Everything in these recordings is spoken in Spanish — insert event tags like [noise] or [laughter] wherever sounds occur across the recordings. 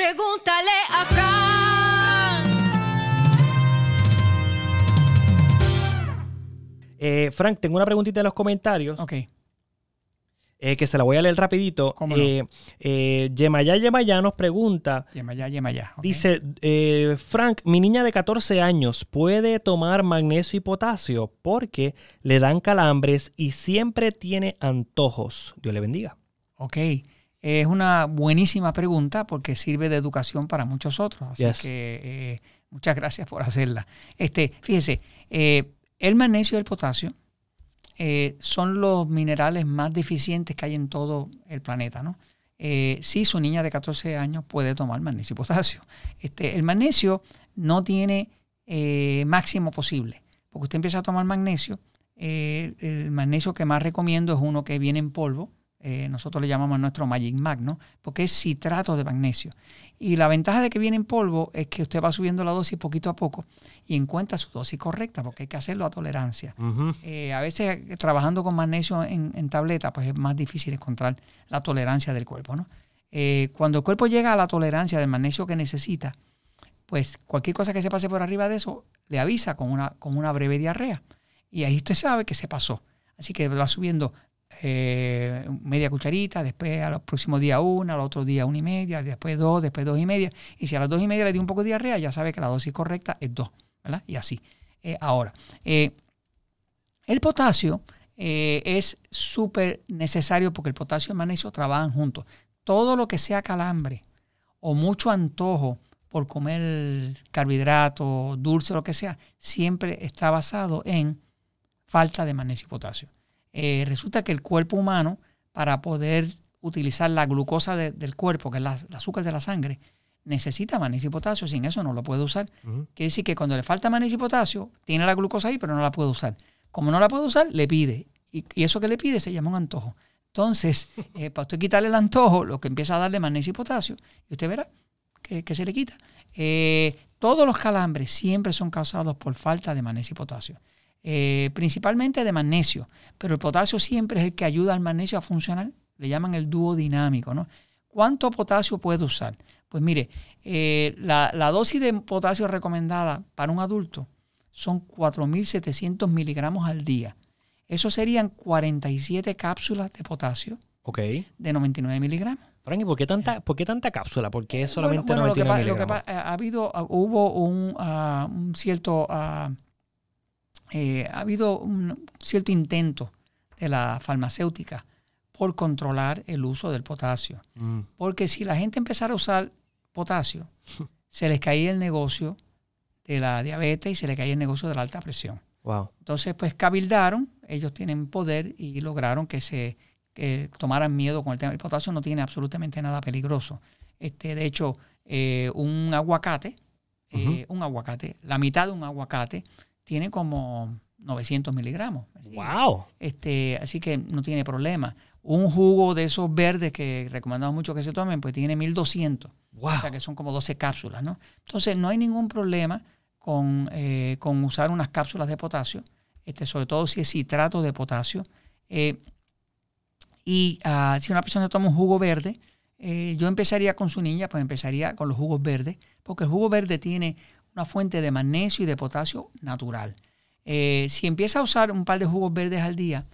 Pregúntale a Frank. Eh, Frank, tengo una preguntita en los comentarios Ok. eh, que se la voy a leer rapidito. ¿Cómo no? Eh, eh, Yemayá Yemayá nos pregunta, Yema ya, yema ya. ok. dice, eh, Frank, mi niña de 14 años puede tomar magnesio y potasio porque le dan calambres y siempre tiene antojos. Dios le bendiga. Ok. Es una buenísima pregunta porque sirve de educación para muchos otros. Así Yes. que eh, muchas gracias por hacerla. Este, fíjese, eh, el magnesio y el potasio eh, son los minerales más deficientes que hay en todo el planeta, ¿no? Eh, sí, su niña de 14 años puede tomar magnesio y potasio. Este, el magnesio no tiene máximo posible, porque usted empieza a tomar magnesio. el magnesio que más recomiendo es uno que viene en polvo. Eh, nosotros le llamamos nuestro Magic Mag, ¿no? Porque es citrato de magnesio. Y la ventaja de que viene en polvo es que usted va subiendo la dosis poquito a poco y encuentra su dosis correcta, porque hay que hacerlo a tolerancia. Eh, a veces trabajando con magnesio en, en tableta, pues es más difícil encontrar la tolerancia del cuerpo. ¿no? Eh, cuando el cuerpo llega a la tolerancia del magnesio que necesita, pues cualquier cosa que se pase por arriba de eso le avisa con una, con una breve diarrea. Y ahí usted sabe que se pasó. Así que va subiendo eh, media cucharita, después a los próximos días una, al otro día una y media, después dos, después dos y media. Y si a las dos y media le dio un poco de diarrea, ya sabe que la dosis correcta es dos, ¿verdad? Y así. Eh, ahora, eh, el potasio es súper necesario porque el potasio y el magnesio trabajan juntos. Todo lo que sea calambre o mucho antojo por comer carbohidratos, dulce, lo que sea, siempre está basado en falta de magnesio y potasio. Eh, resulta que el cuerpo humano, para poder utilizar la glucosa de- del cuerpo, que es la- el azúcar de la sangre, necesita magnesio y potasio. Sin eso no lo puede usar. Ujú. Quiere decir que cuando le falta magnesio y potasio, tiene la glucosa ahí, pero no la puede usar. Como no la puede usar, le pide. Y, y eso que le pide se llama un antojo. Entonces, [laughs] eh, para usted quitarle el antojo, lo que empieza a darle magnesio y potasio, y usted verá que, que se le quita. Eh, todos los calambres siempre son causados por falta de magnesio y potasio. Eh, principalmente de magnesio, pero el potasio siempre es el que ayuda al magnesio a funcionar. Le llaman el dúo dinámico, ¿no? ¿Cuánto potasio puede usar? Pues mire, eh, la, la dosis de potasio recomendada para un adulto son 4.700 miligramos al día. Eso serían 47 cápsulas de potasio Ok. de 99 miligramos. Frank, ¿y por qué tanta, por qué tanta cápsula? ¿Por qué solamente Bueno, bueno, lo que 99 pa- lo que miligramos? pa- ha habido, ah, hubo un, ah, un cierto, ah, eh, ha habido un cierto intento de la farmacéutica por controlar el uso del potasio. Mm. Porque si la gente empezara a usar potasio, [laughs] se les caía el negocio de la diabetes y se les caía el negocio de la alta presión. Wow. Entonces, pues cabildaron, ellos tienen poder y lograron que se que tomaran miedo con el tema del potasio. No tiene absolutamente nada peligroso. Este, de hecho, eh, un aguacate, eh, un aguacate, la mitad de un aguacate tiene como 900 miligramos. Wow. este, así que no tiene problema. Un jugo de esos verdes que recomendamos mucho que se tomen, pues tiene 1200. Wow. O sea que son como 12 cápsulas, ¿no? Entonces no hay ningún problema con, eh, con usar unas cápsulas de potasio, este, sobre todo si es citrato de potasio. Eh, y ah, si una persona toma un jugo verde, eh, yo empezaría con su niña, pues empezaría con los jugos verdes, porque el jugo verde tiene una fuente de magnesio y de potasio natural. Eh, si empieza a usar un par de jugos verdes al día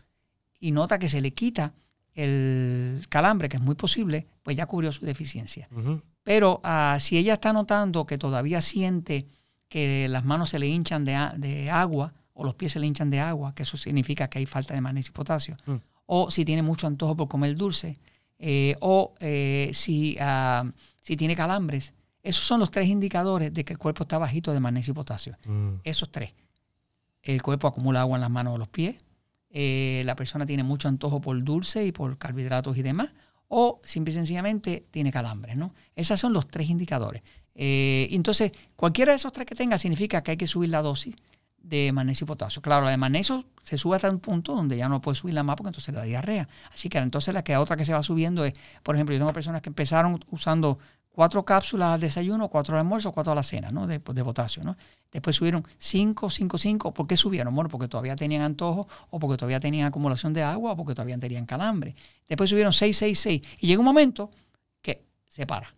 y nota que se le quita el calambre, que es muy posible, pues ya cubrió su deficiencia. Pero ah, si ella está notando que todavía siente que las manos se le hinchan de agua o los pies se le hinchan de agua, que eso significa que hay falta de magnesio y potasio, Mm. o si tiene mucho antojo por comer dulce, eh, o eh, si, ah, si tiene calambres, esos son los tres indicadores de que el cuerpo está bajito de magnesio y potasio. Mm. Esos tres. El cuerpo acumula agua en las manos o los pies. eh, la persona tiene mucho antojo por dulce y por carbohidratos y demás. O simple y sencillamente tiene calambres, ¿no? Esos son los tres indicadores. Eh, entonces, cualquiera de esos tres que tenga significa que hay que subir la dosis de magnesio y potasio. Claro, la de magnesio se sube hasta un punto donde ya no puede subirla más porque entonces le da diarrea. Así que entonces la que otra que se va subiendo es, por ejemplo, yo tengo personas que empezaron usando cuatro cápsulas al desayuno, cuatro al almuerzo, cuatro a la cena, ¿no? De, de potasio, ¿no? Después subieron cinco, cinco, cinco. ¿Por qué subieron? Bueno, porque todavía tenían antojo, o porque todavía tenían acumulación de agua, o porque todavía tenían calambre. Después subieron seis, seis, seis. Y llega un momento que se para.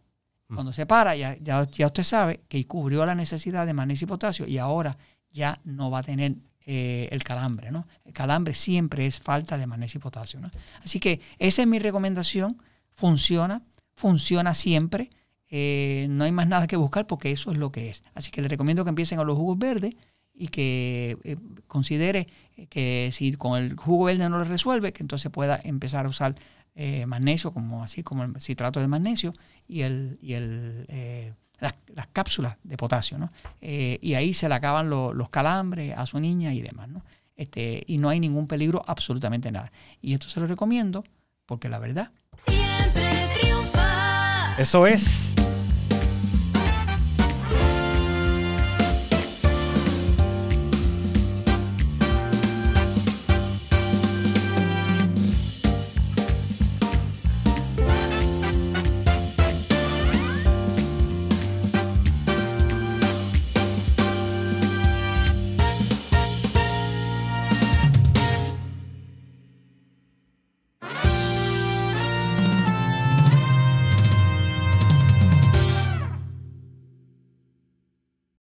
Cuando se para, ya, ya, ya usted sabe que cubrió la necesidad de magnesio y potasio y ahora ya no va a tener eh, el calambre. ¿no? El calambre siempre es falta de magnesio y potasio. ¿no? Así que esa es mi recomendación. Funciona, funciona siempre. Eh, no hay más nada que buscar porque eso es lo que es. Así que le recomiendo que empiecen a los jugos verdes y que eh, considere que si con el jugo verde no lo resuelve, que entonces pueda empezar a usar eh, magnesio, como así como el citrato de magnesio y, el, y el, eh, las, las, cápsulas de potasio. ¿no? Eh, y ahí se le acaban lo, los calambres a su niña y demás. ¿no? Este, y no hay ningún peligro, absolutamente nada. Y esto se lo recomiendo porque la verdad siempre triunfa. Eso es